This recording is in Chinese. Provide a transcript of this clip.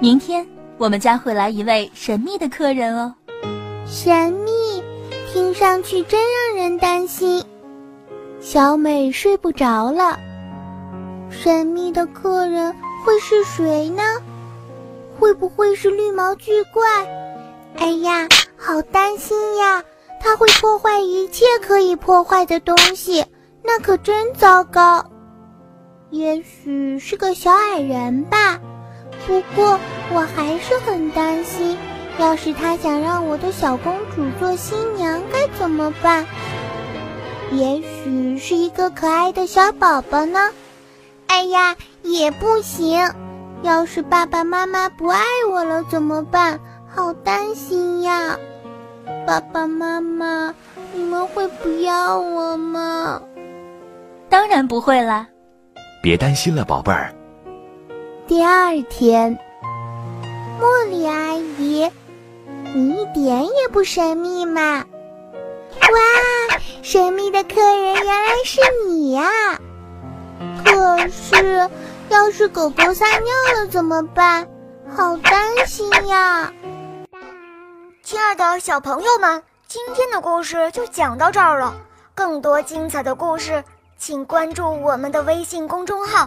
明天我们将会来一位神秘的客人哦。神秘，听上去真让人担心。小美睡不着了。神秘的客人会是谁呢？会不会是绿毛巨怪？哎呀，好担心呀！他会破坏一切可以破坏的东西，那可真糟糕。也许是个小矮人吧，不过我还是很担心。要是他想让我的小公主做新娘，该怎么办？也许是一个可爱的小宝宝呢。哎呀，也不行。要是爸爸妈妈不爱我了怎么办？好担心呀！爸爸妈妈，你们会不要我吗？当然不会啦。别担心了，宝贝儿。第二天，茉莉阿姨，你一点也不神秘嘛！哇，神秘的客人原来是你呀！可是，要是狗狗撒尿了怎么办？好担心呀！亲爱的小朋友们，今天的故事就讲到这儿了。更多精彩的故事。请关注我们的微信公众号，